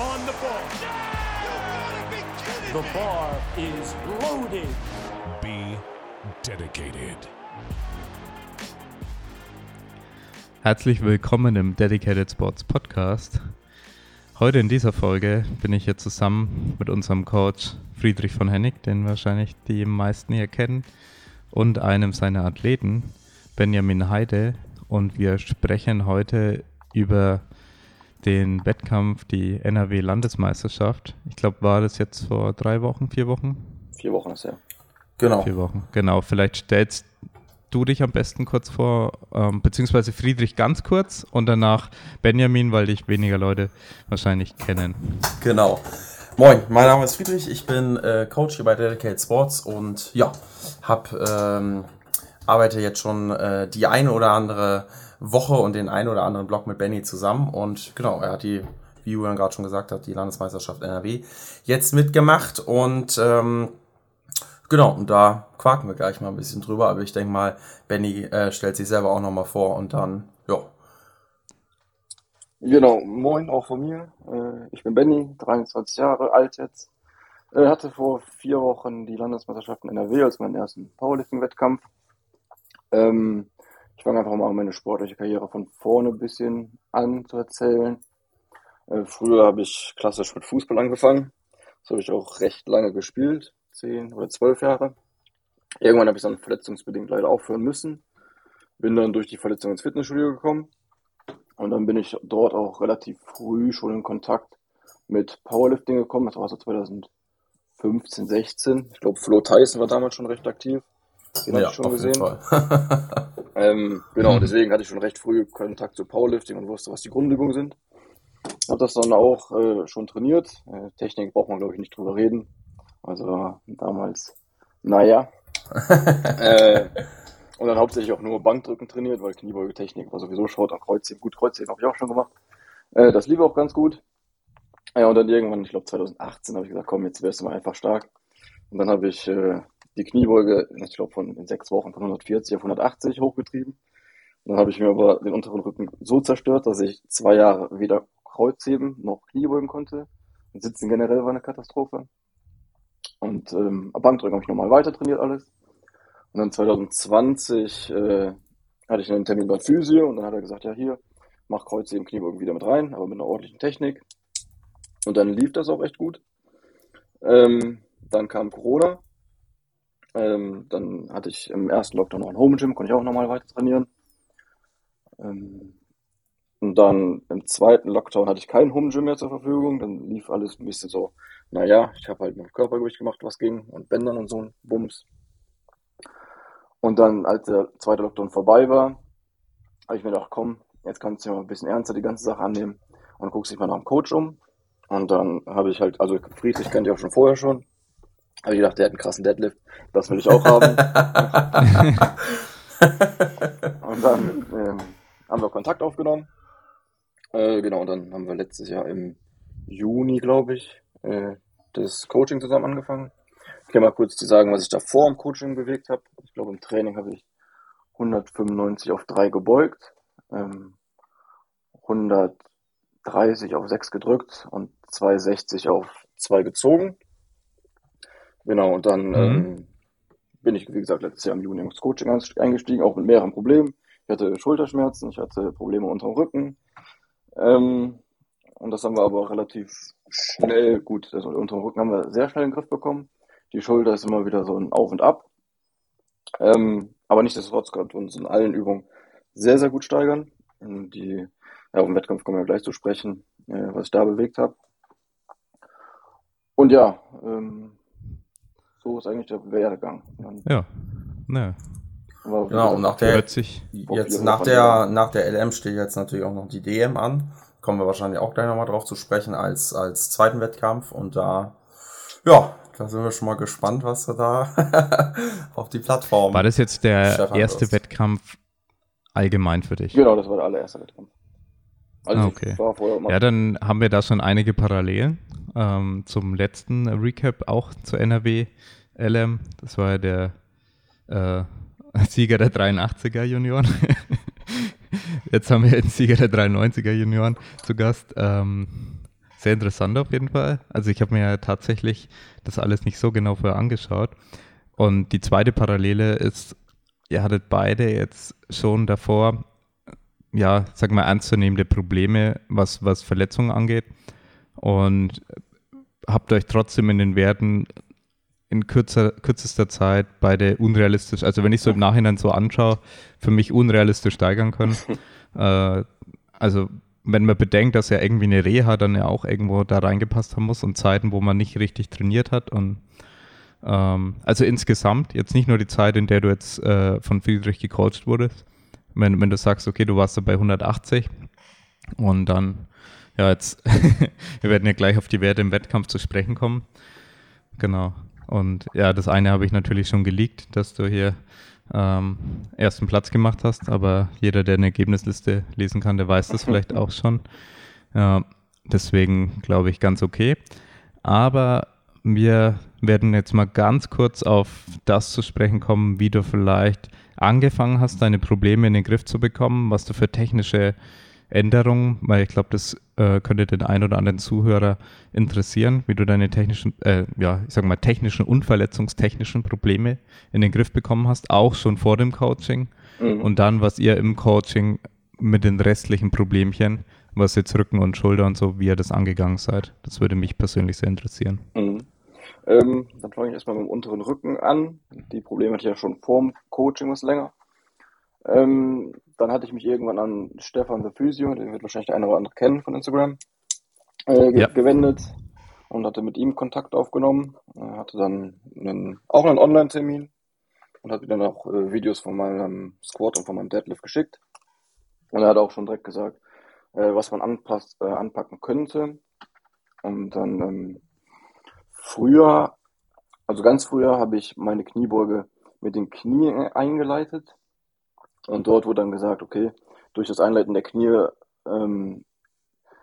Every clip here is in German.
on the ball. The bar is loaded. Be dedicated. Herzlich willkommen im Dedicated Sports Podcast. Heute in dieser Folge bin ich hier zusammen mit unserem Coach Friedrich von Hennig, den wahrscheinlich die meisten hier kennen, und einem seiner Athleten, Benjamin Heide. Und wir sprechen heute über den Wettkampf, die NRW-Landesmeisterschaft. Ich glaube, war das jetzt vor drei Wochen, vier Wochen? Vier Wochen ist ja. Genau. Vier Wochen, genau. Vielleicht stellst du dich am besten kurz vor, ähm, beziehungsweise Friedrich ganz kurz und danach Benjamin, weil dich weniger Leute wahrscheinlich kennen. Genau. Moin, mein Name ist Friedrich, ich bin äh, Coach hier bei Dedicated Sports und ja, hab, ähm, arbeite jetzt schon äh, die eine oder andere Woche und den einen oder anderen Blog mit Benny zusammen und genau, er hat die, wie Julian gerade schon gesagt hat, die Landesmeisterschaft NRW jetzt mitgemacht und ähm, Genau, und da quaken wir gleich mal ein bisschen drüber, aber ich denke mal, Benny äh, stellt sich selber auch nochmal vor und dann, ja. Genau, moin auch von mir. Äh, ich bin Benny, 23 Jahre alt jetzt. Äh, hatte vor vier Wochen die Landesmeisterschaft in NRW als meinen ersten Powerlifting-Wettkampf. Ähm, ich fange einfach mal meine sportliche Karriere von vorne ein bisschen an zu erzählen. Äh, früher habe ich klassisch mit Fußball angefangen. Das habe ich auch recht lange gespielt, zehn oder zwölf Jahre. Irgendwann habe ich dann verletzungsbedingt leider aufhören müssen. Bin dann durch die Verletzung ins Fitnessstudio gekommen. Und dann bin ich dort auch relativ früh schon in Kontakt mit Powerlifting gekommen. Das war so 2015, 16. Ich glaube, Flo Tyson war damals schon recht aktiv. Den ja, habe ich schon gesehen. ähm, genau, deswegen hatte ich schon recht früh Kontakt zu Powerlifting und wusste, was die Grundübungen sind. Habe das dann auch äh, schon trainiert. Äh, Technik braucht man, glaube ich, nicht drüber reden. Also damals, naja. äh, und dann hauptsächlich auch nur Bankdrücken trainiert, weil Kniebeugetechnik war sowieso Short und Kreuzheben. Gut, Kreuzheben habe ich auch schon gemacht. Äh, das lief auch ganz gut. Ja, und dann irgendwann, ich glaube 2018, habe ich gesagt, komm, jetzt wirst du mal einfach stark. Und dann habe ich äh, die Kniebeuge, ich glaube, von in sechs Wochen von 140 auf 180 hochgetrieben. Und dann habe ich mir aber den unteren Rücken so zerstört, dass ich zwei Jahre weder Kreuzheben noch Kniebeugen konnte. Und Sitzen generell war eine Katastrophe. Und ähm, Bankdrücken habe ich nochmal weiter trainiert alles. Und dann 2020 äh, hatte ich einen Termin bei Physio und dann hat er gesagt, ja hier, mach Kreuzheben, Kniebeugen wieder mit rein, aber mit einer ordentlichen Technik. Und dann lief das auch echt gut. Ähm, dann kam Corona. Ähm, dann hatte ich im ersten Lockdown noch ein Home Gym, konnte ich auch nochmal weiter trainieren. Ähm, und dann im zweiten Lockdown hatte ich kein Home Gym mehr zur Verfügung. Dann lief alles ein bisschen so, naja, ich habe halt mit Körpergewicht gemacht, was ging und Bändern und so ein Bums. Und dann, als der zweite Lockdown vorbei war, habe ich mir gedacht, komm, jetzt kannst du mal ein bisschen ernster die ganze Sache annehmen und guckst dich mal nach dem Coach um. Und dann habe ich halt, also Friedrich kennt ihr auch schon vorher schon. Habe ich gedacht, der hat einen krassen Deadlift. Das will ich auch haben. und dann ähm, haben wir Kontakt aufgenommen. Äh, genau, und dann haben wir letztes Jahr im Juni, glaube ich, äh, das Coaching zusammen angefangen. Ich kann mal kurz zu sagen, was ich da vor dem Coaching bewegt habe. Ich glaube, im Training habe ich 195 auf 3 gebeugt, ähm, 130 auf 6 gedrückt und 260 auf 2 gezogen. Genau, und dann mhm. ähm, bin ich, wie gesagt, letztes Jahr im Juni ins Coaching eingestiegen, auch mit mehreren Problemen. Ich hatte Schulterschmerzen, ich hatte Probleme unter dem Rücken. Ähm, und das haben wir aber relativ schnell, gut, also unter dem Rücken haben wir sehr schnell in den Griff bekommen. Die Schulter ist immer wieder so ein Auf und Ab. Ähm, aber nichtsdestotrotz konnten wir uns in allen Übungen sehr, sehr gut steigern. Die, ja, auf dem Wettkampf kommen wir gleich zu sprechen, äh, was ich da bewegt habe. Und ja, ähm, so ist eigentlich der Werdegang. Ja, ne. Genau, und nach der, jetzt nach der, nach der LM steht jetzt natürlich auch noch die DM an. Kommen wir wahrscheinlich auch gleich nochmal drauf zu sprechen als, als zweiten Wettkampf. Und da, ja, da sind wir schon mal gespannt, was du da auf die Plattform. War das jetzt der erste wirst. Wettkampf allgemein für dich? Genau, das war der allererste Wettkampf. Also ah, okay. Ja, dann haben wir da schon einige Parallelen ähm, zum letzten Recap, auch zu NRW LM. Das war ja der äh, Sieger der 83er Junioren. Jetzt haben wir den Sieger der 93er Junioren zu Gast. Ähm, sehr interessant auf jeden Fall. Also ich habe mir ja tatsächlich das alles nicht so genau vorher angeschaut. Und die zweite Parallele ist, ihr hattet beide jetzt schon davor, ja, sag mal, ernstzunehmende Probleme, was, was Verletzungen angeht. Und habt euch trotzdem in den Werten in kürzer, kürzester Zeit beide unrealistisch, also wenn ich so im Nachhinein so anschaue, für mich unrealistisch steigern können. äh, also wenn man bedenkt, dass ja irgendwie eine Reha dann ja auch irgendwo da reingepasst haben muss und Zeiten, wo man nicht richtig trainiert hat und ähm, also insgesamt, jetzt nicht nur die Zeit, in der du jetzt äh, von Friedrich gecoacht wurdest, wenn, wenn du sagst, okay, du warst da bei 180 und dann, ja, jetzt, wir werden ja gleich auf die Werte im Wettkampf zu sprechen kommen. Genau. Und ja, das eine habe ich natürlich schon geleakt, dass du hier ähm, ersten Platz gemacht hast, aber jeder, der eine Ergebnisliste lesen kann, der weiß das vielleicht auch schon. Ja, deswegen glaube ich ganz okay. Aber wir werden jetzt mal ganz kurz auf das zu sprechen kommen, wie du vielleicht angefangen hast, deine Probleme in den Griff zu bekommen, was du für technische Änderungen, weil ich glaube, das äh, könnte den einen oder anderen Zuhörer interessieren, wie du deine technischen, äh, ja, ich sag mal, technischen und verletzungstechnischen Probleme in den Griff bekommen hast, auch schon vor dem Coaching. Mhm. Und dann, was ihr im Coaching mit den restlichen Problemchen, was jetzt Rücken und Schulter und so, wie ihr das angegangen seid. Das würde mich persönlich sehr interessieren. Mhm. Ähm, dann fange ich erstmal mit dem unteren Rücken an. Die Probleme hatte ich ja schon vor dem Coaching was länger. Ähm, dann hatte ich mich irgendwann an Stefan the Physio, den wird wahrscheinlich der eine oder andere kennen von Instagram, äh, ge ja. gewendet und hatte mit ihm Kontakt aufgenommen. Er hatte dann einen, auch einen Online-Termin und hat mir dann auch äh, Videos von meinem Squat und von meinem Deadlift geschickt. Und er hat auch schon direkt gesagt, äh, was man anpasst, äh, anpacken könnte. Und dann ähm, früher, also ganz früher, habe ich meine Kniebeuge mit den Knie eingeleitet und dort wurde dann gesagt, okay, durch das Einleiten der Knie ähm,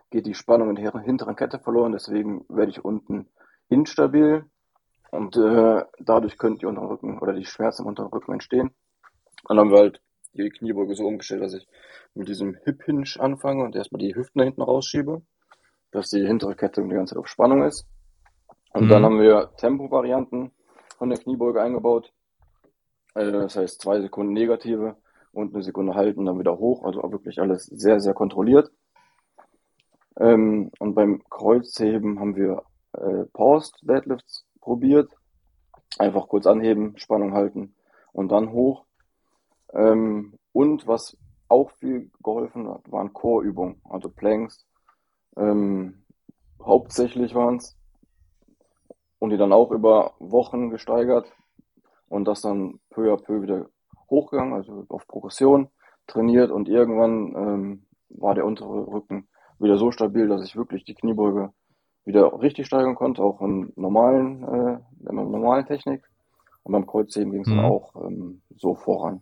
geht die Spannung in der hinteren Kette verloren, deswegen werde ich unten instabil und äh, dadurch könnte die unteren Rücken oder die Schmerzen im unteren Rücken entstehen. Dann haben wir halt die Kniebeuge so umgestellt, dass ich mit diesem Hip Hinge anfange und erstmal die Hüften da hinten rausschiebe, dass die hintere Kette die ganze Zeit auf Spannung ist. Und mhm. dann haben wir Tempo-Varianten von der Kniebeuge eingebaut. Also das heißt zwei Sekunden negative, und eine Sekunde halten, dann wieder hoch. Also auch wirklich alles sehr, sehr kontrolliert. Ähm, und beim Kreuzheben haben wir äh, Paused Deadlifts probiert. Einfach kurz anheben, Spannung halten und dann hoch. Ähm, und was auch viel geholfen hat, waren Core-Übungen, also Planks. Ähm, hauptsächlich waren es. Und die dann auch über Wochen gesteigert und das dann peu à peu wieder hochgegangen, also auf Progression trainiert und irgendwann ähm, war der untere Rücken wieder so stabil, dass ich wirklich die Kniebeuge wieder richtig steigern konnte, auch in normalen, äh, in einer normalen Technik. Und beim Kreuzheben ging es mhm. dann auch ähm, so voran.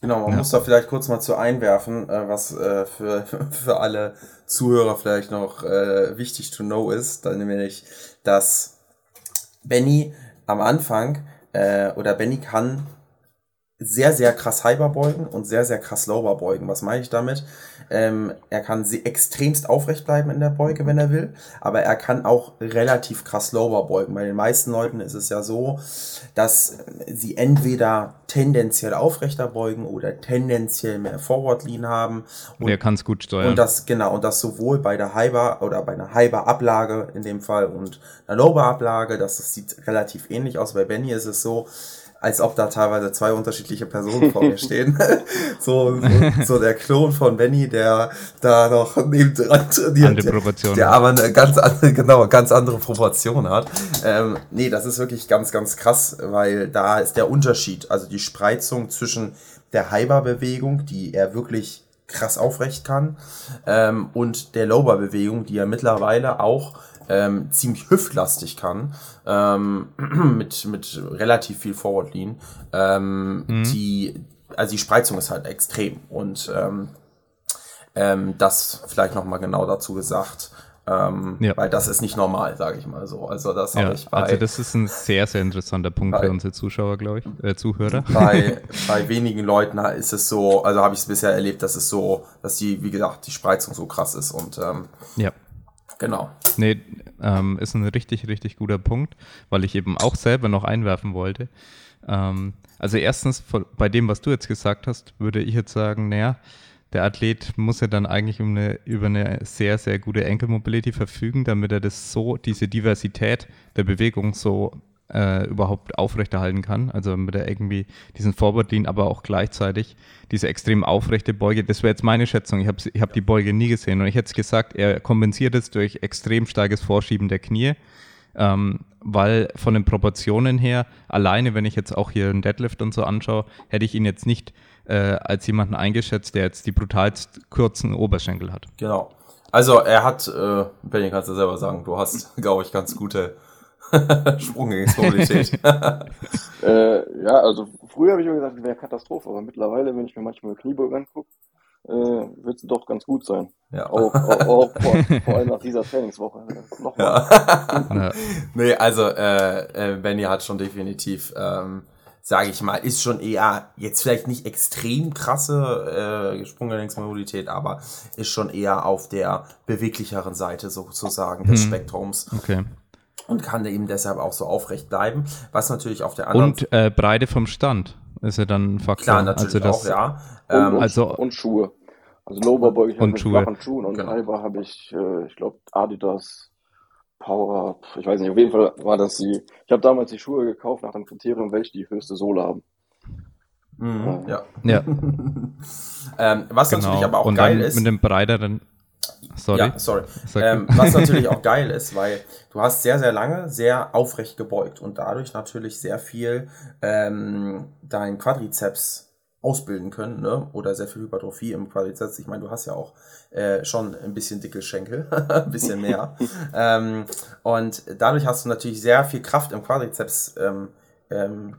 Genau, man ja. muss da vielleicht kurz mal zu einwerfen, äh, was äh, für, für alle Zuhörer vielleicht noch äh, wichtig to know ist, dann nämlich, dass Benny am Anfang äh, oder Benny kann sehr, sehr krass Hyper beugen und sehr, sehr krass Lower beugen. Was meine ich damit? Ähm, er kann extremst aufrecht bleiben in der Beuge, wenn er will, aber er kann auch relativ krass Lower beugen. Bei den meisten Leuten ist es ja so, dass sie entweder tendenziell aufrechter beugen oder tendenziell mehr Forward Lean haben. Und er kann es gut steuern. Und das, genau, und das sowohl bei der Hyper oder bei einer Hyper Ablage in dem Fall und einer Lower Ablage, das, das sieht relativ ähnlich aus. Bei Benny ist es so, als ob da teilweise zwei unterschiedliche Personen vor mir stehen. so, so, so, der Klon von Benny, der da noch neben dran trainiert, der, der aber eine ganz andere, genau, ganz andere Proportion hat. Ähm, nee, das ist wirklich ganz, ganz krass, weil da ist der Unterschied, also die Spreizung zwischen der Hyper-Bewegung, die er wirklich krass aufrecht kann, ähm, und der Lower-Bewegung, die er mittlerweile auch ähm, ziemlich hüftlastig kann, ähm, mit, mit relativ viel Forward Lean. Ähm, mhm. Die, also die Spreizung ist halt extrem und ähm, ähm, das vielleicht nochmal genau dazu gesagt. Ähm, ja. Weil das ist nicht normal, sage ich mal so. Also das ja, ich bei. Also das ist ein sehr, sehr interessanter Punkt bei, für unsere Zuschauer, glaube ich, äh, Zuhörer. Bei, bei wenigen Leuten ist es so, also habe ich es bisher erlebt, dass es so, dass die, wie gesagt, die Spreizung so krass ist und ähm, ja. Genau. Nee, ähm, ist ein richtig, richtig guter Punkt, weil ich eben auch selber noch einwerfen wollte. Ähm, also erstens, bei dem, was du jetzt gesagt hast, würde ich jetzt sagen, naja, der Athlet muss ja dann eigentlich um eine, über eine sehr, sehr gute Ankle Mobility verfügen, damit er das so, diese Diversität der Bewegung so äh, überhaupt aufrechterhalten kann. Also mit der irgendwie diesen Forward Lean, aber auch gleichzeitig diese extrem aufrechte Beuge. Das wäre jetzt meine Schätzung. Ich habe ich hab die Beuge nie gesehen und ich hätte gesagt, er kompensiert es durch extrem starkes Vorschieben der Knie. Ähm, weil von den Proportionen her, alleine wenn ich jetzt auch hier einen Deadlift und so anschaue, hätte ich ihn jetzt nicht äh, als jemanden eingeschätzt, der jetzt die brutalst kurzen Oberschenkel hat. Genau. Also er hat, äh, Benny kannst du selber sagen, du hast, glaube ich, ganz gute Sprungmobilität. äh, ja, also früher habe ich immer gesagt, wäre Katastrophe, aber mittlerweile, wenn ich mir manchmal Kniebeugen angucke, äh, wird es doch ganz gut sein. Ja. Auch, auch, auch vor, vor, allem nach dieser Trainingswoche. Nochmal. Ja. nee, also äh, äh, Benny hat schon definitiv, ähm, sage ich mal, ist schon eher jetzt vielleicht nicht extrem krasse äh, Sprunggelenksmobilität, aber ist schon eher auf der beweglicheren Seite sozusagen des hm. Spektrums. Okay und kann eben deshalb auch so aufrecht bleiben. Was natürlich auf der anderen und äh, Breite vom Stand ist ja dann ein Faktor. Klar, natürlich also das, auch, ja. Und, ähm, also und Schuhe. Also Lower beuge ich und Schuhe. flachen Schuhen und genau. Hyper habe ich, äh, ich glaube Adidas Power, ich weiß nicht, auf jeden Fall war das die. Ich habe damals die Schuhe gekauft nach dem Kriterium, welche die höchste Sohle haben. Mhm, ja. ja. ähm, was genau. natürlich aber auch und geil ist. Mit dem breiteren Sorry. Ja, sorry. Ähm, was natürlich auch geil ist, weil du hast sehr, sehr lange sehr aufrecht gebeugt und dadurch natürlich sehr viel ähm, dein Quadrizeps ausbilden können, ne? Oder sehr viel Hypertrophie im Quadrizeps. Ich meine, du hast ja auch äh, schon ein bisschen dicke Schenkel, ein bisschen mehr. ähm, und dadurch hast du natürlich sehr viel Kraft im Quadrizeps ähm, ähm,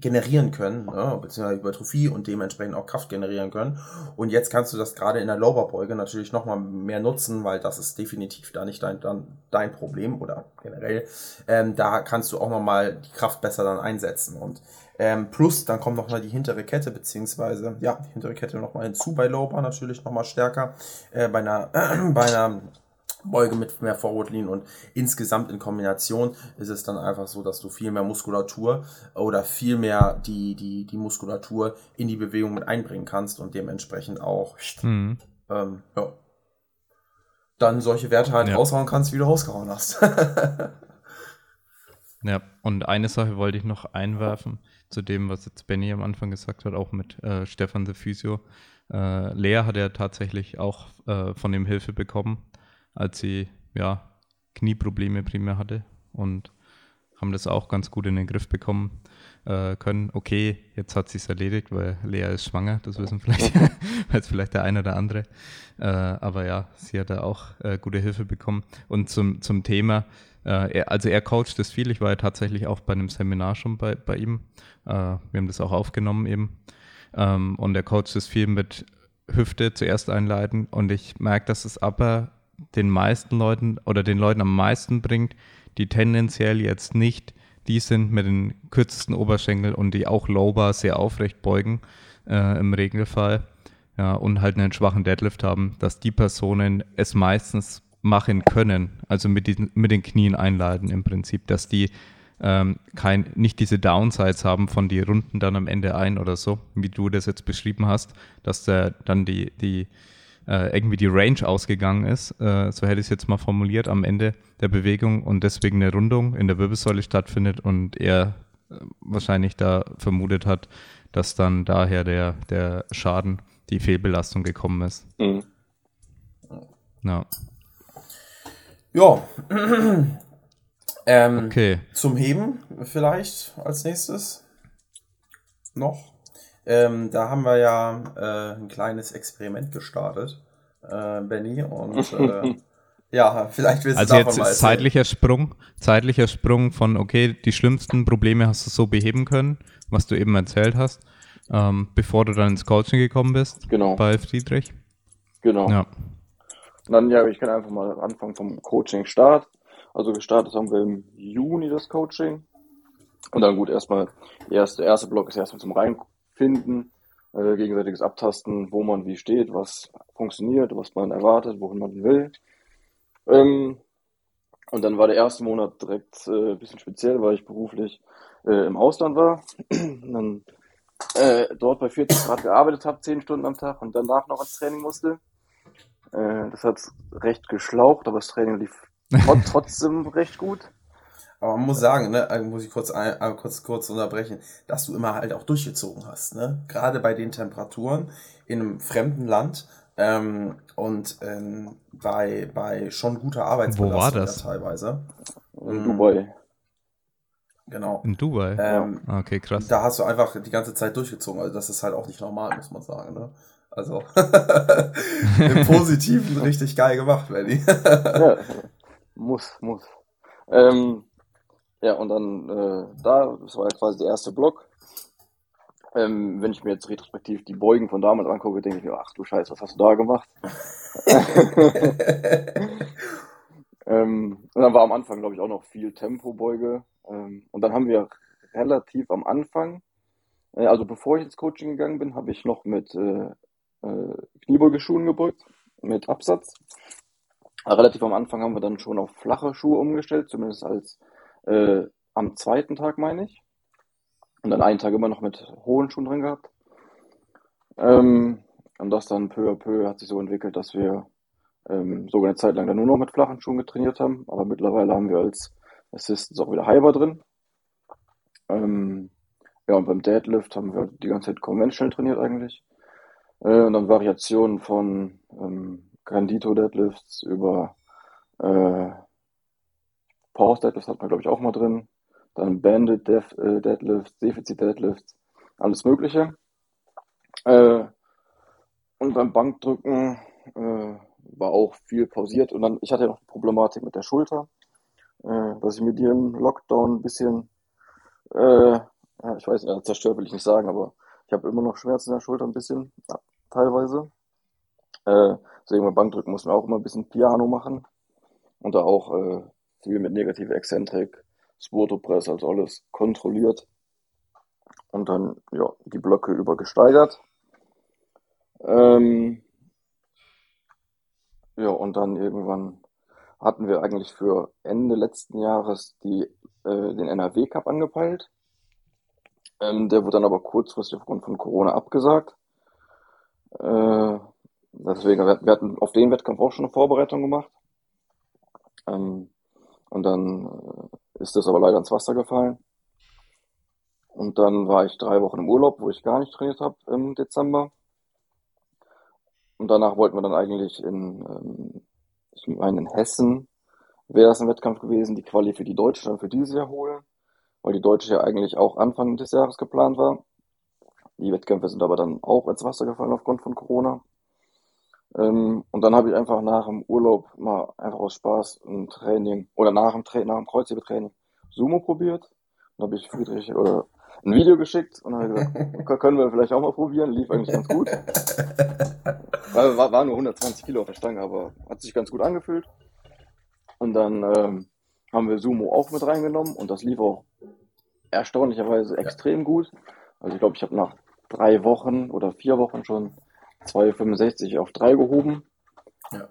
generieren können, ne, beziehungsweise Hypertrophie und dementsprechend auch Kraft generieren können. Und jetzt kannst du das gerade in der Lowerbeuge natürlich nochmal mehr nutzen, weil das ist definitiv da nicht dein, dein, Problem oder generell. Ähm, da kannst du auch nochmal die Kraft besser dann einsetzen. Und ähm, plus, dann kommt nochmal die hintere Kette, beziehungsweise, ja, die hintere Kette nochmal hinzu bei Lower natürlich nochmal stärker. Äh, bei einer, äh, bei einer Beuge mit mehr Forward Lean und insgesamt in Kombination ist es dann einfach so, dass du viel mehr Muskulatur oder viel mehr die, die, die Muskulatur in die Bewegung mit einbringen kannst und dementsprechend auch mhm. ähm, ja, dann solche Werte halt ja. raushauen kannst, wie du rausgehauen hast. ja, und eine Sache wollte ich noch einwerfen zu dem, was jetzt Benny am Anfang gesagt hat, auch mit äh, Stefan de Physio. Äh, Lea hat ja tatsächlich auch äh, von ihm Hilfe bekommen als sie ja Knieprobleme primär hatte und haben das auch ganz gut in den Griff bekommen äh, können. Okay, jetzt hat sich's erledigt, weil Lea ist schwanger, das wissen vielleicht, weiß vielleicht der eine oder andere. Äh, aber ja, sie hat da auch äh, gute Hilfe bekommen. Und zum, zum Thema, äh, er, also er coacht das viel. Ich war ja tatsächlich auch bei einem Seminar schon bei, bei ihm. Äh, wir haben das auch aufgenommen eben. Ähm, und er coacht das viel mit Hüfte zuerst einleiten. Und ich merke, dass es aber den meisten Leuten oder den Leuten am meisten bringt, die tendenziell jetzt nicht die sind mit den kürzesten Oberschenkeln und die auch Lowbar sehr aufrecht beugen äh, im Regelfall ja, und halt einen schwachen Deadlift haben, dass die Personen es meistens machen können, also mit, diesen, mit den Knien einleiten im Prinzip, dass die ähm, kein, nicht diese Downsides haben von die Runden dann am Ende ein oder so, wie du das jetzt beschrieben hast, dass der dann die, die äh, irgendwie die Range ausgegangen ist, äh, so hätte ich es jetzt mal formuliert, am Ende der Bewegung und deswegen eine Rundung in der Wirbelsäule stattfindet und er äh, wahrscheinlich da vermutet hat, dass dann daher der, der Schaden, die Fehlbelastung gekommen ist. Mhm. Ja. Ja. ähm, okay. Zum Heben vielleicht als nächstes noch. Ähm, da haben wir ja äh, ein kleines Experiment gestartet, äh, Benny. Und äh, ja, vielleicht willst du Also jetzt mal zeitlicher Sprung, zeitlicher Sprung von, okay, die schlimmsten Probleme hast du so beheben können, was du eben erzählt hast, ähm, bevor du dann ins Coaching gekommen bist. Genau. Bei Friedrich. Genau. Ja. Und dann, ja, ich kann einfach mal anfangen vom Coaching-Start. Also gestartet haben wir im Juni das Coaching. Und dann gut, erstmal, der erste, der erste Block ist erstmal zum Rein finden, äh, gegenseitiges Abtasten, wo man wie steht, was funktioniert, was man erwartet, wohin man will. Ähm, und dann war der erste Monat direkt äh, ein bisschen speziell, weil ich beruflich äh, im Ausland war. und dann äh, dort bei 40 Grad gearbeitet habe, 10 Stunden am Tag und danach noch ins Training musste. Äh, das hat recht geschlaucht, aber das Training lief trot- trotzdem recht gut. Aber man muss sagen, ne, also muss ich kurz, ein, äh, kurz, kurz unterbrechen, dass du immer halt auch durchgezogen hast, ne? Gerade bei den Temperaturen in einem fremden Land ähm, und ähm, bei, bei schon guter Arbeitsbelastung Wo war das? ja teilweise. In Mhm. Dubai. Genau. In Dubai? Ähm, okay, krass. Da hast du einfach die ganze Zeit durchgezogen. Also das ist halt auch nicht normal, muss man sagen. Ne? Also im Positiven richtig geil gemacht, Lenny. Ja, muss, muss. Ähm, ja, und dann äh, da, das war ja quasi der erste Block. Ähm, wenn ich mir jetzt retrospektiv die Beugen von damals angucke, denke ich mir, ach du Scheiße, was hast du da gemacht? Ähm, und dann war am Anfang, glaube ich, auch noch viel Tempobeuge. Ähm, und dann haben wir relativ am Anfang, äh, also bevor ich ins Coaching gegangen bin, habe ich noch mit äh, äh, Kniebeugeschuhen gebeugt, mit Absatz. Aber relativ am Anfang haben wir dann schon auf flache Schuhe umgestellt, zumindest als äh, am zweiten Tag, meine ich. Und dann einen Tag immer noch mit hohen Schuhen drin gehabt. Ähm, und das dann peu à peu hat sich so entwickelt, dass wir ähm, sogar eine Zeit lang dann nur noch mit flachen Schuhen getrainiert haben. Aber mittlerweile haben wir als Assistants auch wieder Hyper drin. Ähm, ja, und beim Deadlift haben wir die ganze Zeit conventional trainiert eigentlich. Äh, und dann Variationen von ähm, Candito Deadlifts über äh, Pause Deadlifts hat man glaube ich auch mal drin. Dann Banded Def äh, Deadlifts, Defizit Deadlifts, alles Mögliche. Äh, und beim Bankdrücken äh, war auch viel pausiert. Und dann, ich hatte ja noch die Problematik mit der Schulter, äh, dass ich mit im Lockdown ein bisschen, äh, ja, ich weiß nicht, zerstört will ich nicht sagen, aber ich habe immer noch Schmerzen in der Schulter ein bisschen, ja, teilweise. Äh, deswegen beim Bankdrücken muss man auch immer ein bisschen Piano machen. Und da auch äh, viel mit negative Exzentrik, Sportopress, also alles kontrolliert. Und dann, ja, die Blöcke über gesteigert. Ähm, ja, und dann irgendwann hatten wir eigentlich für Ende letzten Jahres die, äh, den NRW Cup angepeilt. Ähm, der wurde dann aber kurzfristig aufgrund von Corona abgesagt. Äh, deswegen, wir, wir hatten auf den Wettkampf auch schon eine Vorbereitung gemacht. Ähm, und dann äh, ist das aber leider ins Wasser gefallen. Und dann war ich drei Wochen im Urlaub, wo ich gar nicht trainiert habe im Dezember. Und danach wollten wir dann eigentlich in, ähm, ich meine, in Hessen wäre das ein Wettkampf gewesen, die Quali für die Deutsche dann für dieses Jahr holen, weil die Deutsche ja eigentlich auch Anfang des Jahres geplant war. Die Wettkämpfe sind aber dann auch ins Wasser gefallen aufgrund von Corona. Ähm, und dann habe ich einfach nach dem Urlaub mal einfach aus Spaß ein Training oder nach dem, Tra nach dem Kreuzhebetraining Sumo probiert. Dann habe ich Friedrich oder ein Video geschickt und habe gesagt, können wir vielleicht auch mal probieren. Lief eigentlich ganz gut. War, war, war nur 120 Kilo auf der Stange, aber hat sich ganz gut angefühlt. Und dann ähm, haben wir Sumo auch mit reingenommen und das lief auch erstaunlicherweise extrem gut. Also ich glaube, ich habe nach drei Wochen oder vier Wochen schon 2,65 auf 3 gehoben. Ja.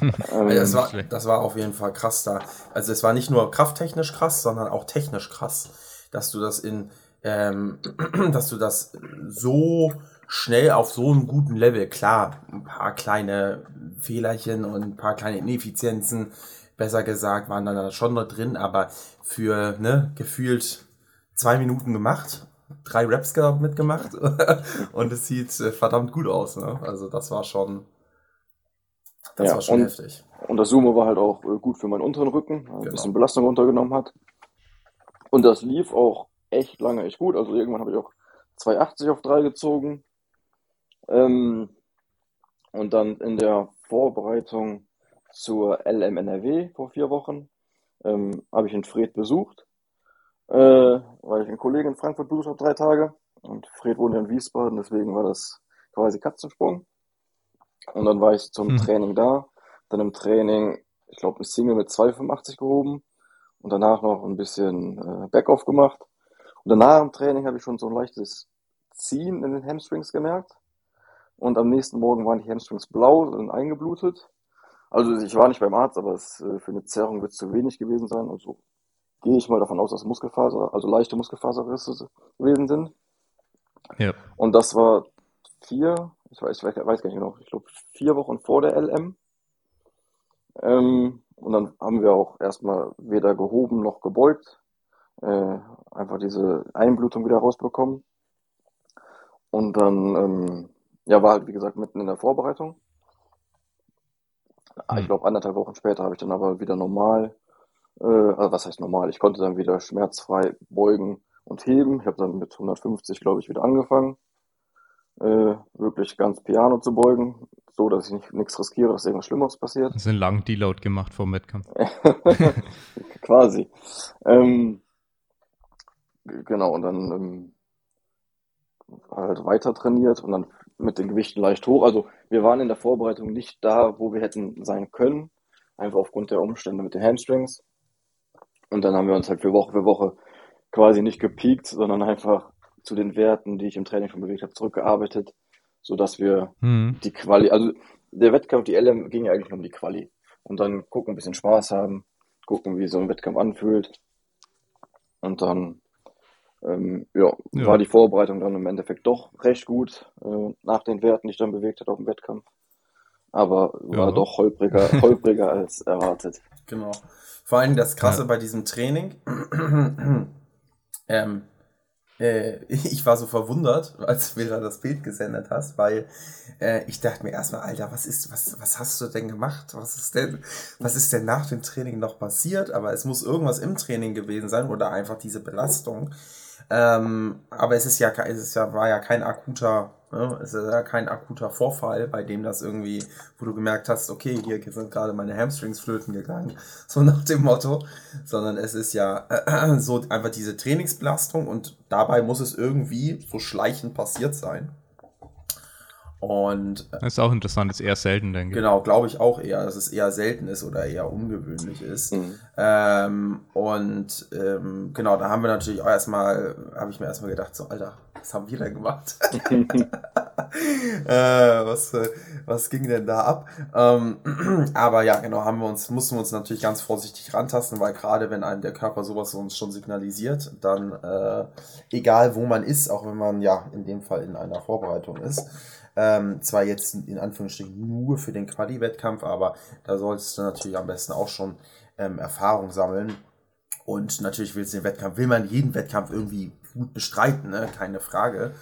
Ähm, Also das, war, schlecht. das war auf jeden Fall krass da. Also es war nicht nur krafttechnisch krass, sondern auch technisch krass, dass du das in, ähm, dass du das so schnell auf so einem guten Level, klar, ein paar kleine Fehlerchen und ein paar kleine Ineffizienzen, besser gesagt, waren dann da schon noch drin, aber für, ne, gefühlt zwei Minuten gemacht, drei Raps gehabt mitgemacht und es sieht äh, verdammt gut aus, ne? Also das war schon, das Ja, war schon und- heftig. Und das Sumo war halt auch äh, gut für meinen unteren Rücken, weil ein Genau. bisschen Belastung runtergenommen hat. Und das lief auch echt lange echt gut. Also irgendwann habe ich auch 280 auf 3 gezogen. Ähm, und dann in der Vorbereitung zur LMNRW vor vier Wochen ähm, habe ich in Fred besucht, äh, weil ich einen Kollegen in Frankfurt besucht habe, drei Tage. Und Fred wohnt ja in Wiesbaden, deswegen war das quasi Katzensprung. Und dann war ich zum Hm. Training da, dann im Training, ich glaube, ein Single mit 285 gehoben und danach noch ein bisschen äh, Backoff gemacht. Und danach im Training habe ich schon so ein leichtes Ziehen in den Hamstrings gemerkt. Und am nächsten Morgen waren die Hamstrings blau und eingeblutet. Also ich war nicht beim Arzt, aber es, äh, für eine Zerrung wird es zu wenig gewesen sein. Also gehe ich mal davon aus, dass Muskelfaser, also leichte Muskelfaserrisse gewesen sind. Ja. Und das war vier, ich weiß, ich weiß gar nicht genau, ich glaube vier Wochen vor der LM. Ähm, und dann haben wir auch erstmal weder gehoben noch gebeugt. Äh, einfach diese Einblutung wieder rausbekommen. Und dann, ähm, ja, war halt wie gesagt mitten in der Vorbereitung. Hm. Ich glaube, anderthalb Wochen später habe ich dann aber wieder normal, äh, also was heißt normal? Ich konnte dann wieder schmerzfrei beugen und heben. Ich habe dann mit 150, glaube ich, wieder angefangen, äh, wirklich ganz piano zu beugen, so dass ich nicht nichts riskiere, dass irgendwas Schlimmeres passiert. Hast du einen langen Deload gemacht vor dem Wettkampf? Quasi. Ähm, genau, und dann ähm, halt weiter trainiert und dann mit den Gewichten leicht hoch. Also wir waren in der Vorbereitung nicht da, wo wir hätten sein können, einfach aufgrund der Umstände mit den Hamstrings. Und dann haben wir uns halt für Woche für Woche quasi nicht gepiekt, sondern einfach zu den Werten, die ich im Training schon bewegt habe, zurückgearbeitet, sodass wir Hm. die Quali, also der Wettkampf, die LM ging ja eigentlich nur um die Quali. Und dann gucken, ein bisschen Spaß haben, gucken, wie so ein Wettkampf anfühlt. Und dann, ähm, ja, Ja. war die Vorbereitung dann im Endeffekt doch recht gut, äh, nach den Werten, die ich dann bewegt habe auf dem Wettkampf. Aber war Ja. doch holpriger, holpriger als erwartet. Genau. Vor allem das Krasse Ja. bei diesem Training. ähm, äh, ich war so verwundert, als du mir da das Bild gesendet hast, weil äh, ich dachte mir erstmal, Alter, was ist, was, was hast du denn gemacht? Was ist denn, was ist denn nach dem Training noch passiert? Aber es muss irgendwas im Training gewesen sein oder einfach diese Belastung. Ähm, aber es ist ja, es ist ja, war ja kein akuter, ne? es ist ja kein akuter Vorfall, bei dem das irgendwie, wo du gemerkt hast, okay, hier sind gerade meine Hamstrings flöten gegangen, so nach dem Motto, sondern es ist ja äh, so einfach diese Trainingsbelastung und dabei muss es irgendwie so schleichend passiert sein. Und äh, Das ist auch interessant, ist eher selten, denke ich. Genau, glaube ich auch eher, dass es eher selten ist oder eher ungewöhnlich ist. Mhm. Ähm, und ähm, genau, da haben wir natürlich auch erstmal, habe ich mir erstmal gedacht, so, Alter, was haben wir denn gemacht? äh, was, äh, was ging denn da ab? Ähm, aber ja, genau, haben wir uns, mussten wir uns natürlich ganz vorsichtig rantasten, weil gerade wenn einem der Körper sowas uns schon signalisiert, dann äh, egal wo man ist, auch wenn man ja in dem Fall in einer Vorbereitung ist, ähm, zwar jetzt in Anführungsstrichen nur für den Quali-Wettkampf, aber da solltest du natürlich am besten auch schon ähm, Erfahrung sammeln. Und natürlich willst du den Wettkampf, will man jeden Wettkampf irgendwie gut bestreiten, ne? keine Frage.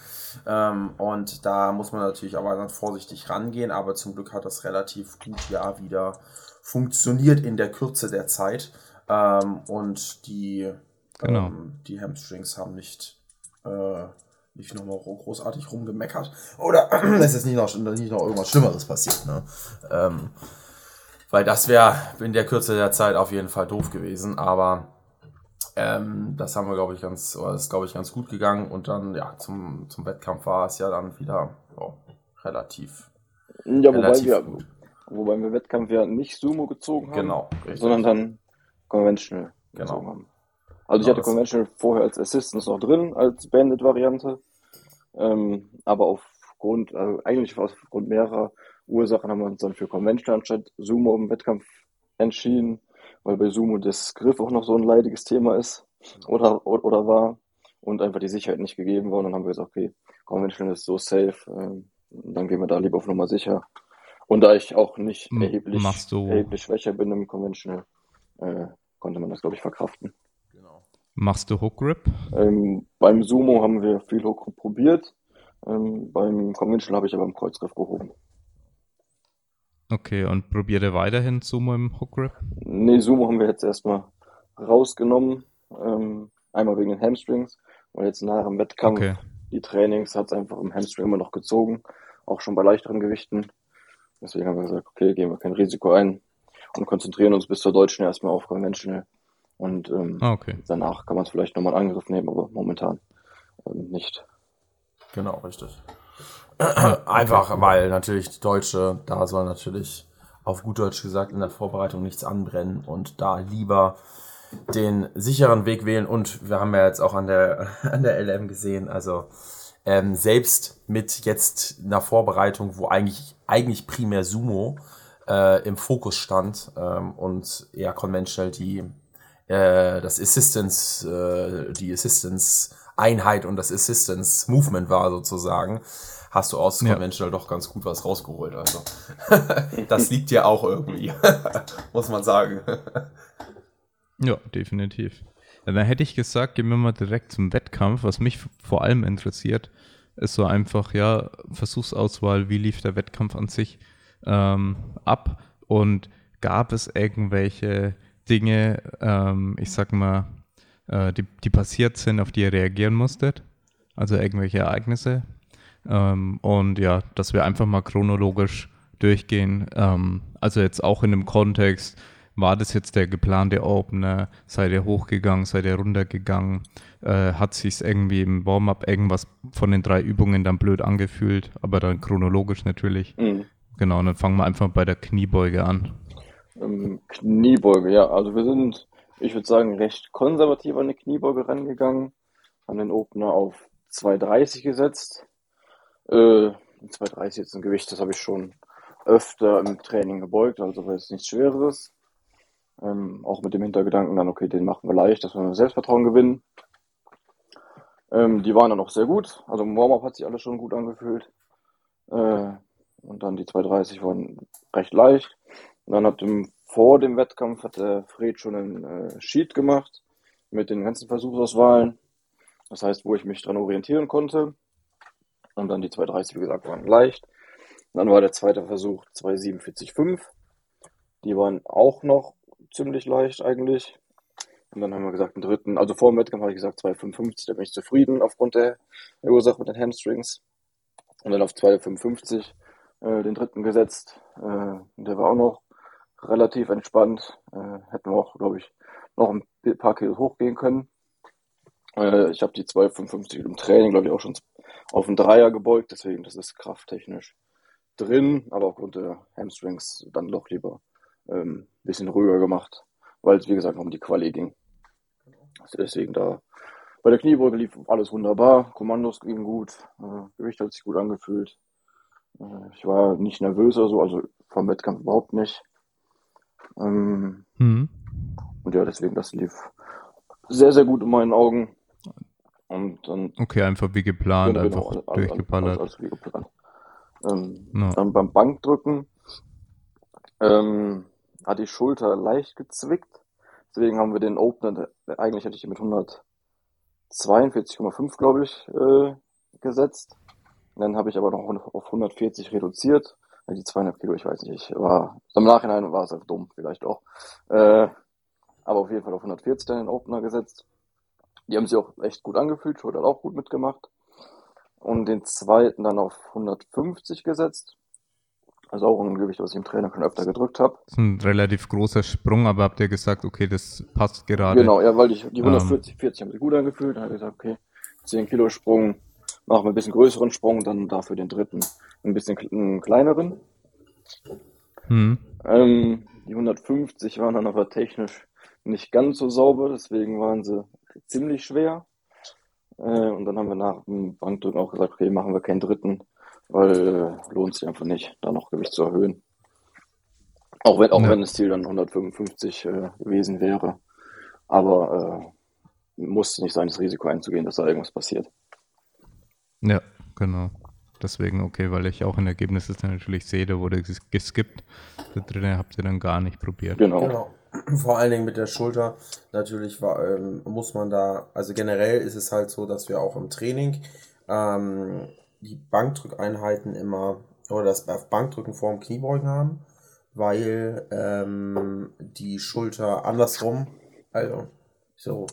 Ähm, und da muss man natürlich aber dann vorsichtig rangehen, aber zum Glück hat das relativ gut ja wieder funktioniert in der Kürze der Zeit. Ähm, und die, Genau. ähm, die Hamstrings haben nicht, äh, nicht nochmal großartig rumgemeckert. Oder es ist nicht noch, nicht noch irgendwas Schlimmeres passiert. Ne? Ähm, weil das wäre in der Kürze der Zeit auf jeden Fall doof gewesen. Aber ähm, das haben wir, glaube ich, ganz, oder ist, glaube ich, ganz gut gegangen. Und dann, ja, zum, zum Wettkampf war es ja dann wieder oh, relativ, Ja, wobei relativ wir, gut. wobei wir Wettkampf ja nicht Sumo gezogen haben, Genau, richtig. sondern dann Conventional Genau. gezogen haben. Also ich Genau, hatte das- Conventional vorher als Assistance noch drin, als Bandit-Variante. Ähm, aber aufgrund, also eigentlich aufgrund mehrerer Ursachen haben wir uns dann für Conventional anstatt Sumo im Wettkampf entschieden, weil bei Sumo das Griff auch noch so ein leidiges Thema ist oder, oder, oder war und einfach die Sicherheit nicht gegeben war. Und dann haben wir gesagt, okay, Conventional ist so safe, ähm, dann gehen wir da lieber auf Nummer sicher. Und da ich auch nicht erheblich, machst du- erheblich schwächer bin im Conventional, äh, konnte man das, glaube ich, verkraften. Genau. Machst du Hook Grip? Ähm, beim Sumo haben wir viel Hook probiert. Ähm, beim Conventional habe ich aber im Kreuzgriff gehoben. Okay, und probiere weiterhin Sumo im Hook Grip? Nee, Sumo haben wir jetzt erstmal rausgenommen. Ähm, einmal wegen den Hamstrings. Und jetzt nach dem Wettkampf, Okay. die Trainings hat es einfach im Hamstring immer noch gezogen. Auch schon bei leichteren Gewichten. Deswegen haben wir gesagt, okay, gehen wir kein Risiko ein und konzentrieren uns bis zur Deutschen erstmal auf Conventional. Und ähm, Ah, okay. danach kann man es vielleicht nochmal in Angriff nehmen, aber momentan ähm, nicht. Genau, richtig. Einfach, weil natürlich die Deutsche, da soll natürlich auf gut Deutsch gesagt in der Vorbereitung nichts anbrennen und da lieber den sicheren Weg wählen. Und wir haben ja jetzt auch an der, an der LM gesehen, also ähm, selbst mit jetzt einer Vorbereitung, wo eigentlich, eigentlich primär Sumo äh, im Fokus stand ähm, und eher conventional die äh, das Assistance, äh, die Assistance Einheit und das Assistance Movement war sozusagen, hast du aus Ja. conventional doch ganz gut was rausgeholt. Also das liegt ja auch irgendwie, muss man sagen. Ja, definitiv. Ja, dann hätte ich gesagt, gehen wir mal direkt zum Wettkampf. Was mich vor allem interessiert, ist so einfach, ja, Versuchsauswahl, wie lief der Wettkampf an sich ähm, ab und gab es irgendwelche Dinge, ähm, ich sag mal, äh, die, die passiert sind, auf die ihr reagieren musstet? Also irgendwelche Ereignisse? Ähm, und ja, dass wir einfach mal chronologisch durchgehen. Ähm, also jetzt auch in dem Kontext, war das jetzt der geplante Opener? Seid ihr hochgegangen? Seid ihr runtergegangen? Äh, hat sich irgendwie im Warm-up irgendwas von den drei Übungen dann blöd angefühlt? Aber dann chronologisch natürlich. Mhm. Genau, und dann fangen wir einfach bei der Kniebeuge an. Ähm, Kniebeuge, ja, also wir sind, ich würde sagen, recht konservativ an die Kniebeuge rangegangen, haben den Opener auf 2,30 gesetzt. Äh, 2,30 jetzt ein Gewicht, das habe ich schon öfter im Training gebeugt, also war jetzt nichts Schwereres. Ähm, auch mit dem Hintergedanken dann, okay, den machen wir leicht, dass wir Selbstvertrauen gewinnen. Ähm, die waren dann auch sehr gut, also im Warm-up hat sich alles schon gut angefühlt. Äh, und dann die 2,30 waren recht leicht. Und dann hat im, vor dem Wettkampf hat der Fred schon einen äh, Sheet gemacht mit den ganzen Versuchsauswahlen. Das heißt, wo ich mich dran orientieren konnte. Und dann die 230, wie gesagt, waren leicht. Und dann war der zweite Versuch 247,5. Die waren auch noch ziemlich leicht eigentlich. Und dann haben wir gesagt, den dritten, also vor dem Wettkampf habe ich gesagt 255, da bin ich zufrieden aufgrund der, der Ursache mit den Hamstrings. Und dann auf 255 äh, den dritten gesetzt. Äh, der war auch noch relativ entspannt. Äh, hätten wir auch, glaube ich, noch ein paar Kilo hochgehen können. Äh, ich habe die 255 im Training, glaube ich, auch schon auf einen Dreier gebeugt, deswegen das ist krafttechnisch drin, aber aufgrund der Hamstrings dann doch lieber ähm, bisschen ruhiger gemacht, weil es wie gesagt um die Quali ging. Deswegen da bei der Kniebeuge lief alles wunderbar, Kommandos gingen gut, äh, Gewicht hat sich gut angefühlt. Äh, ich war nicht nervös oder so, also vom Wettkampf überhaupt nicht. Ähm, Mhm. und ja, deswegen, das lief sehr, sehr gut in meinen Augen. Und dann Okay, einfach wie geplant, Genau, einfach alles- alles- durchgeballert. Alles, alles wie geplant. Ähm, Ja. Dann beim Bankdrücken ähm, hat die Schulter leicht gezwickt. Deswegen haben wir den Opener, eigentlich hätte ich ihn mit 142,5, glaube ich, äh, gesetzt. Und dann habe ich aber noch auf 140 reduziert. Ja, Die 200 Kilo, ich weiß nicht, ich war, im Nachhinein war es einfach dumm, vielleicht auch. Äh, aber auf jeden Fall auf 140 dann den Opener gesetzt. Die haben sich auch echt gut angefühlt, Schulter hat auch gut mitgemacht. Und den zweiten dann auf 150 gesetzt. Also auch ein Gewicht, was ich im Training schon öfter gedrückt habe. Das ist ein relativ großer Sprung, aber habt ihr gesagt, okay, das passt gerade. Genau, ja, weil ich, die Ähm. 140, 40 haben sich gut angefühlt. Dann habe ich gesagt, okay, 10 Kilo Sprung, machen wir ein bisschen größeren Sprung, dann dafür den dritten ein bisschen einen kleineren. Mhm. Ähm, die 150 waren dann aber technisch nicht ganz so sauber, deswegen waren sie ziemlich schwer. Äh, und dann haben wir nach dem Bankdrücken auch gesagt, okay, machen wir keinen dritten, weil äh, lohnt sich einfach nicht, da noch Gewicht zu erhöhen. Auch wenn, auch Ja. wenn das Ziel dann 155 äh, gewesen wäre. Aber äh, musste nicht sein, das Risiko einzugehen, dass da irgendwas passiert. Ja, genau. Deswegen okay, weil ich auch in Ergebnisliste natürlich sehe, da wurde ges- geskippt. Da drinnen habt ihr dann gar nicht probiert. Genau. Genau. Vor allen Dingen mit der Schulter. Natürlich war, ähm, muss man da, also generell ist es halt so, dass wir auch im Training ähm, die Bankdrückeinheiten immer oder das Bankdrücken vorm Kniebeugen haben, weil ähm, die Schulter andersrum, also so,